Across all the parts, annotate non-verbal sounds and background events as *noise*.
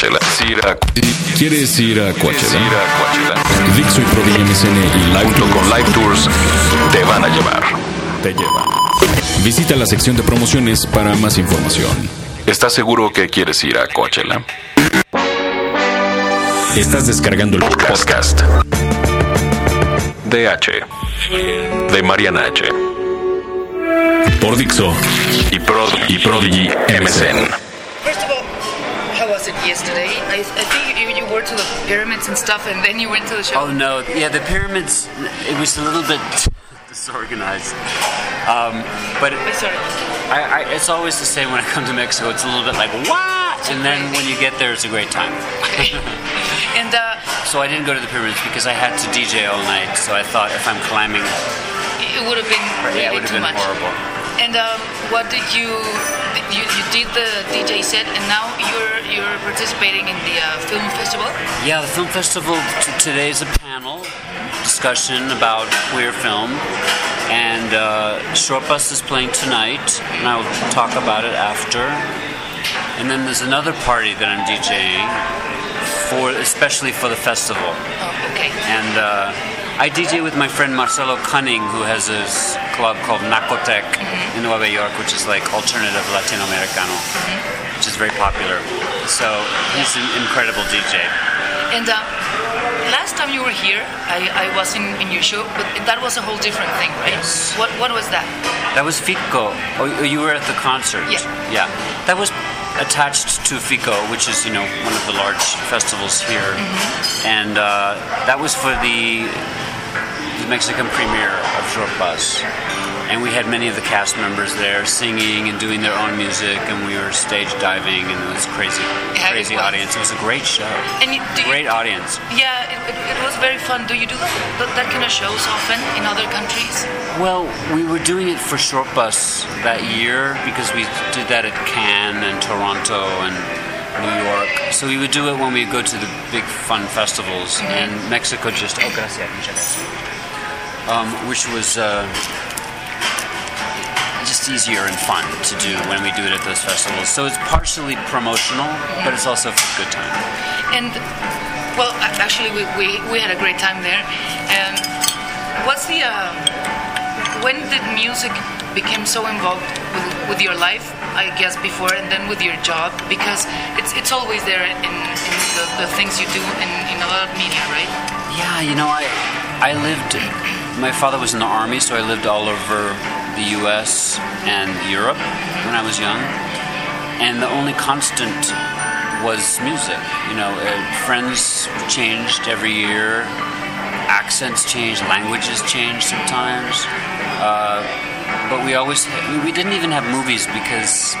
Coachella. ¿Quieres ir a Coachella? ir a Coachella. Dixo y Prodi MSN y Live Junto con Live Tours te van a llevar. te llevan. Visita la sección de promociones para más información. ¿Estás seguro que quieres ir a Coachella? Estás descargando el podcast. Podcast. DH. De Mariana H. por Dixo Y, Prod, y Prodigy MSN. Yesterday? I, I think you, you were to the pyramids and stuff, and then you went to the show. Oh no, yeah, the pyramids. It was a little bit *laughs* disorganized, um, but I'm sorry. I, I, it's always the same when I come to Mexico. It's a little bit like what, and then when you get there, it's a great time. *laughs* And uh, So I didn't go to the pyramids because I had to DJ all night. So I thought if I'm climbing, it would have been really yeah, it would have been much. horrible. And um, what did you, you? You did the DJ set, and now you're you're participating in the uh, film festival. Yeah, the film festival t- today is a panel discussion about queer film, and uh, Shortbus is playing tonight, and I'll talk about it after. And then there's another party that I'm DJing for, especially for the festival. Oh, okay. And uh, I DJ with my friend Marcelo Cunning, who has a club called Nacotheque in Nueva York, which is like alternative Latinoamericano, which is very popular. So he's an incredible DJ. And uh, last time you were here, I, I was in, in your show, but that was a whole different thing, right? Yes. What what was that? That was FICCO. Oh, you were at the concert? Yeah. Yeah. That was attached to FICCO, which is, you know, one of the large festivals here. And uh, that was for the Mexican premiere of Shortbus. And we had many of the cast members there singing and doing their own music, and we were stage diving, and it was crazy, Yeah, it crazy was. audience. It was a great show. And you, do you, Great audience. Yeah, it, it, it was very fun. Do you do that, that, kind of shows often in other countries? Well, we were doing it for Shortbus that year because we did that at Cannes and Toronto and New York. So we would do it when we go to the big fun festivals, mm-hmm. and Mexico just oh gracias. Um, which was uh, just easier and fun to do when we do it at those festivals. So it's partially promotional, but it's also for a good time. And well, actually, we, we, we had a great time there. And what's the uh, when did music become so involved with, with your life? I guess before and then with your job because it's it's always there in, in the, the things you do in, in a lot of media, right? Yeah, you know, I I lived. My father was in the army, so I lived all over the U.S. and Europe when I was young, and the only constant was music. You know, uh, friends changed every year, accents changed, languages changed sometimes, uh, but we always we, didn't even have movies because.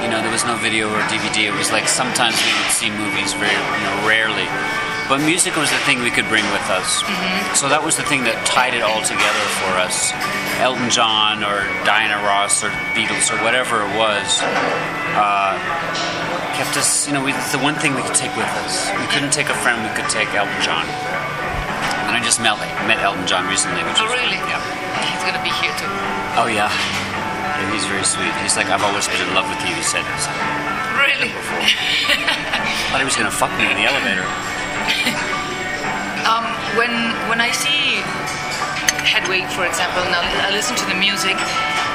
You know, there was no video or DVD. It was like sometimes we would see movies very, you know, rarely. But music was the thing we could bring with us. So that was the thing that tied it all together for us. Elton John or Diana Ross or Beatles or whatever it was uh, kept us, you know, we, the one thing we could take with us. We couldn't take a friend, we could take Elton John. And I just met, met Elton John recently, which Oh, really? Yeah. He's gonna be here too. Oh, yeah. Yeah, he's very sweet. He's like, I've always been in love with you, he said. So, Really? thought he was going to fuck me in the elevator. *laughs* Um, when when I see Hedwig, for example, and I listen to the music,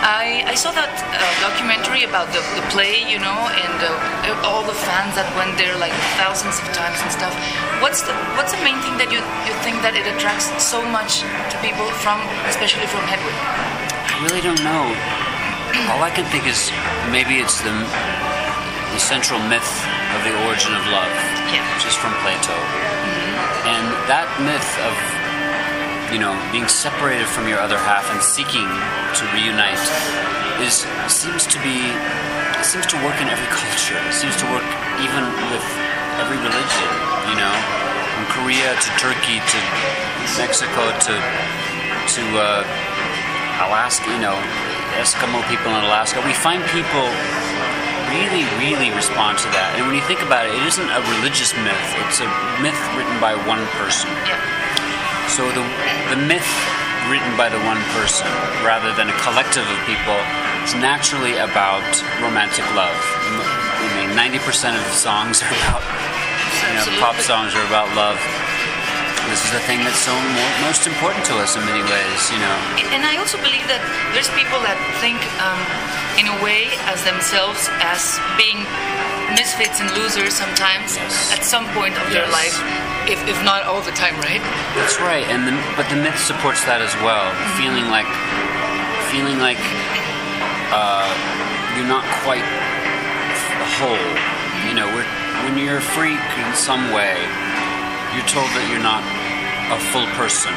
I, I saw that uh, documentary about the, the play, you know, and uh, all the fans that went there like thousands of times and stuff. What's the what's the main thing that you you think that it attracts so much to people from, especially from Hedwig? I really don't know. All I can think is maybe it's the, the central myth of the origin of love, Yeah. which is from Plato. And that myth of, you know, being separated from your other half and seeking to reunite is seems to be seems to work in every *laughs* culture. It seems to work even with every religion, you know, from Korea to Turkey to Mexico to to uh, Alaska, you know, Eskimo people in Alaska. We find people really, really respond to that. And when you think about it, it isn't a religious myth, it's a myth written by one person. So the, the myth written by the one person rather than a collective of people is naturally about romantic love. I mean, 90% of the songs are about You know, pop songs are about love. This is the thing that's so mo- most important to us in many ways. You know, And I also believe that there's people that think, um, in a way, as themselves as being misfits and losers sometimes Yes. at some point of their life, if, if not all the time, right? That's right, and the, but the myth supports that as well. Feeling like, feeling like uh, you're not quite whole. You know, we're, when you're a freak in some way, you're told that you're not a full person.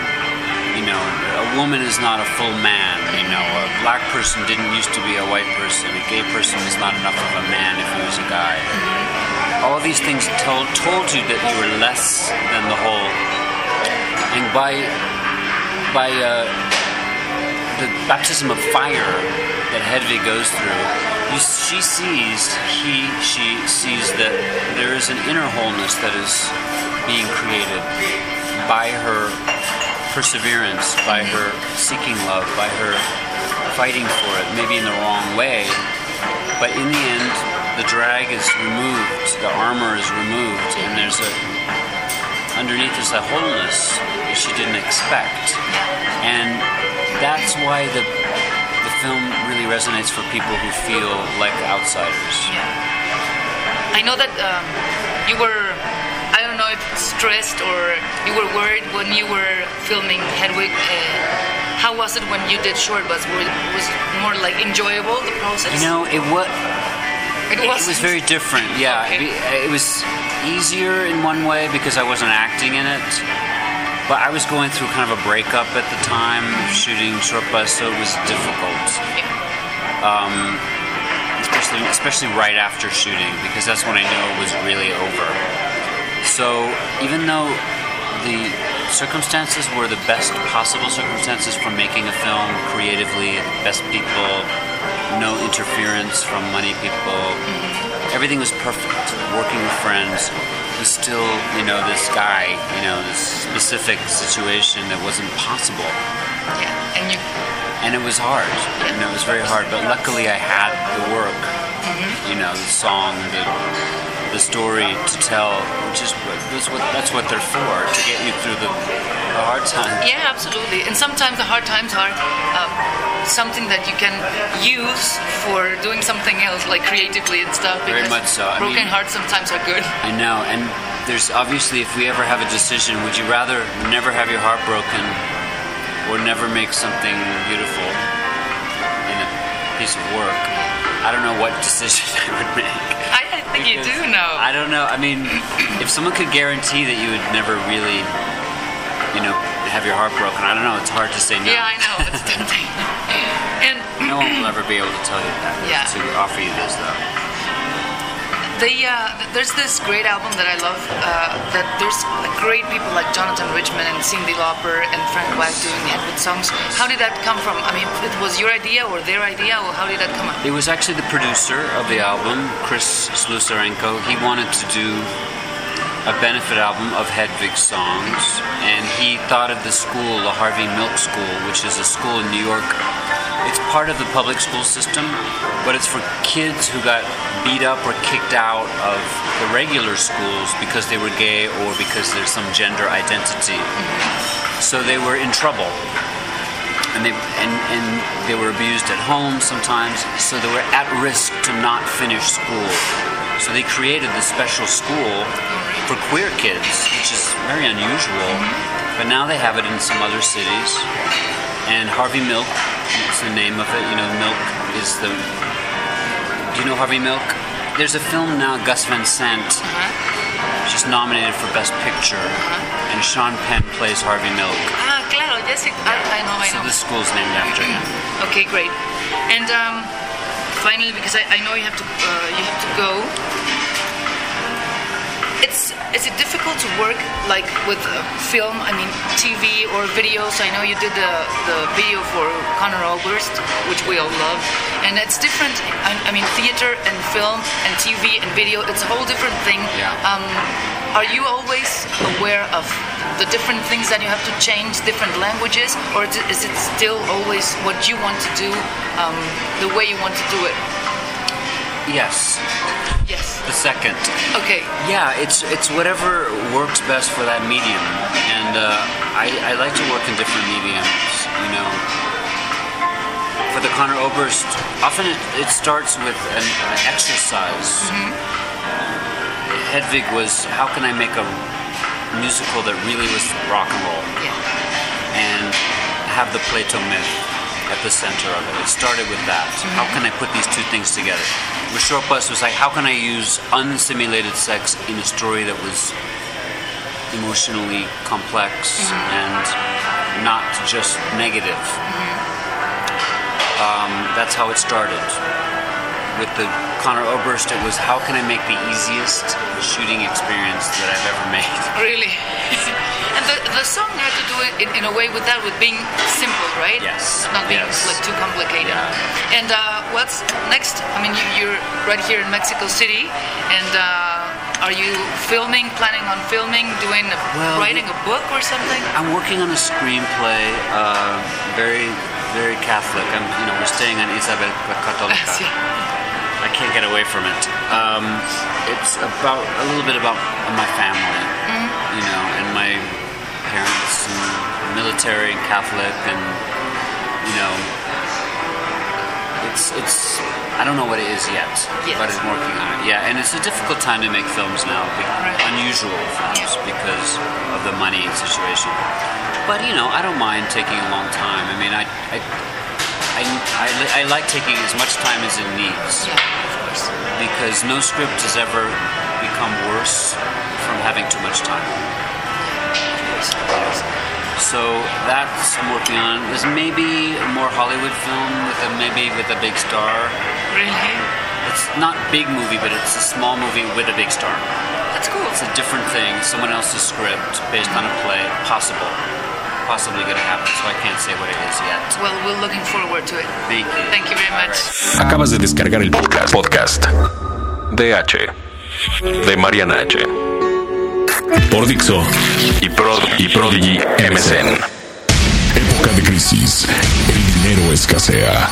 You know, a woman is not a full man. You know, a black person didn't used to be a white person. A gay person is not enough of a man if he was a guy. All these things told told you that you were less than the whole and by by uh, the baptism of fire that Hedwig goes through, you, she sees he she sees that there is an inner wholeness that is being created by her perseverance, by her seeking love, by her fighting for it, maybe in the wrong way, but in the end, the drag is removed, the armor is removed, and there's a underneath is a wholeness that she didn't expect. And that's why the the film really resonates for people who feel like outsiders. Yeah. I know that um, you were, I don't know if stressed or you were worried when you were filming Hedwig. Uh, how was it when you did Shortbus? Was was it more like enjoyable the process? You know, it was it it was. very different. Yeah, Okay. it, it was easier in one way because I wasn't acting in it. But I was going through kind of a breakup at the time, shooting Shortbus, so it was difficult. Um, especially especially right after shooting because that's when I knew it was really over. So even though the circumstances were the best possible circumstances for making a film creatively, best people, no interference from money people, mm-hmm. everything was perfect. Working with friends was still, you know, this guy, you know, this specific situation that wasn't possible yeah, and you. and it was hard. You know, it was very hard. But luckily, I had the work. Mm-hmm. You know, the song, the the story to tell, which is what that's what that's what they're for to get you through the, the hard times. *laughs* Yeah, absolutely. And sometimes the hard times are um, something that you can use for doing something else, like creatively and stuff. Very much so. I broken mean- hearts sometimes are good. I know, and there's obviously if we ever have a decision, would you rather never have your heart broken or never make something beautiful in a piece of work? I don't know what *laughs* decision I would make. I, I think you do know. I don't know. I mean, if someone could guarantee that you would never really, you know, have your heart broken, I don't know. It's hard to say no. Yeah, I know. It's tempting. *laughs* and No one will ever be able to tell you that. Yeah. To offer you this, though. Uh, there's this great album that I love. Uh, that there's great people like Jonathan Richman and Cyndi Lauper and Frank Black doing Hedwig songs. How did that come from? I mean, it was your idea or their idea, or how did that come up? It was actually the producer of the album, Chris Slusarenko. He wanted to do a benefit album of Hedwig songs, and he thought of the school, the Harvey Milk School, which is a school in New York. It's part of the public school system, but it's for kids who got beat up or kicked out of the regular schools because they were gay or because there's some gender identity. So they were in trouble and they and, and they were abused at home sometimes, so they were at risk to not finish school. So they created this special school for queer kids, which is very unusual. But now they have it in some other cities. And Harvey Milk the name of it. You know, Milk is the. Do you know Harvey Milk? There's a film now, Gus Van Sant. She's nominated for Best Picture, and Sean Penn plays Harvey Milk. Ah, claro, yes, I, I know, I So know. the school's named after him. *clears throat* Okay, great. And um, finally, because I, I know you have to uh, you have to go. Is it difficult to work like with uh, film? I mean, TV or videos. I know you did the the video for Conor Oberst, which we all love, and it's different. I, I mean, theater and film and TV and video. It's a whole different thing. Yeah. Um, are you always aware of the different things that you have to change, different languages, or is it still always what you want to do, um, the way you want to do it? Yes. The second. Okay. Yeah, it's it's whatever works best for that medium, and uh, I, I like to work in different mediums. You know, for the Conor Oberst, often it, it starts with an, an exercise. Hedwig was how can I make a musical that really was rock and roll Yeah. and have the Plato myth at the center of it. It started with that. How can I put these two things together? With Shortbus was like, how can I use unsimulated sex in a story that was emotionally complex and not just negative? Um, that's how it started. With the Conor Oberst, it was how can I make the easiest shooting experience that I've ever made? *laughs* Really? *laughs* and the, the song had to do it in, in a way with that, with being simple, right? Yes, Not being yes. like too complicated. Yeah. And uh, what's next? I mean, you, you're right here in Mexico City, and uh, are you filming, planning on filming, doing, a, Well, writing a book or something? I'm working on a screenplay, uh, very, very Catholic. I'm, you know, we're staying on Isabel Católica. *laughs* I can't get away from it. Um, it's about a little bit about my family, you know, and my parents, and military, and Catholic, and you know, it's it's. I don't know what it is yet, Yes. but I'm working on it. Yeah, and it's a difficult time to make films now, unusual films because of the money situation. But you know, I don't mind taking a long time. I mean, I. I I, li- I like taking as much time as it needs Yeah, of course. because no script has ever become worse from having too much time. So that's I'm working on. There's maybe a more Hollywood film with a maybe with a big star. Really? It's not big movie, but it's a small movie with a big star. That's cool. It's a different thing. Someone else's script based on a play. Possible. Possibly going to happen. So I can't say what it is yet. Well, we're looking forward to it. Thank you. Thank you very much. right. Acabas de descargar el Podcast. Podcast. DH. De Mariana H. por Dixo. Y, Prod, y Prodigy MSN. Época de crisis. El dinero escasea.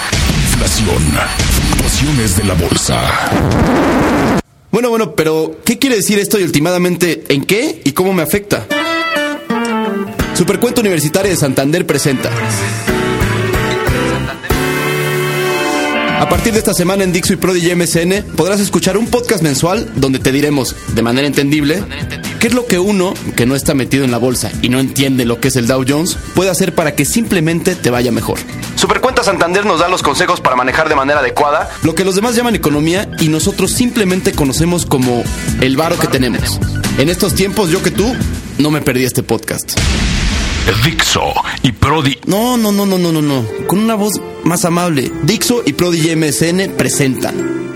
Inflación. Fluctuaciones de la bolsa. Bueno, bueno, pero ¿qué quiere decir esto y ultimadamente en qué y cómo me afecta? Supercuento Universitaria de Santander presenta. A partir de esta semana en Dixo y Prodigy MSN podrás escuchar un podcast mensual donde te diremos, de manera entendible, qué es lo que uno, que no está metido en la bolsa y no entiende lo que es el Dow Jones, puede hacer para que simplemente te vaya mejor. Supercuenta Santander nos da los consejos para manejar de manera adecuada. Lo que los demás llaman economía y nosotros simplemente conocemos como el varo que tenemos. En estos tiempos, yo que tú, no me perdí este podcast. Dixo y Prodi. No, no, no, no, no, no, no. Con una voz más amable. Dixo y Prodigy MSN presentan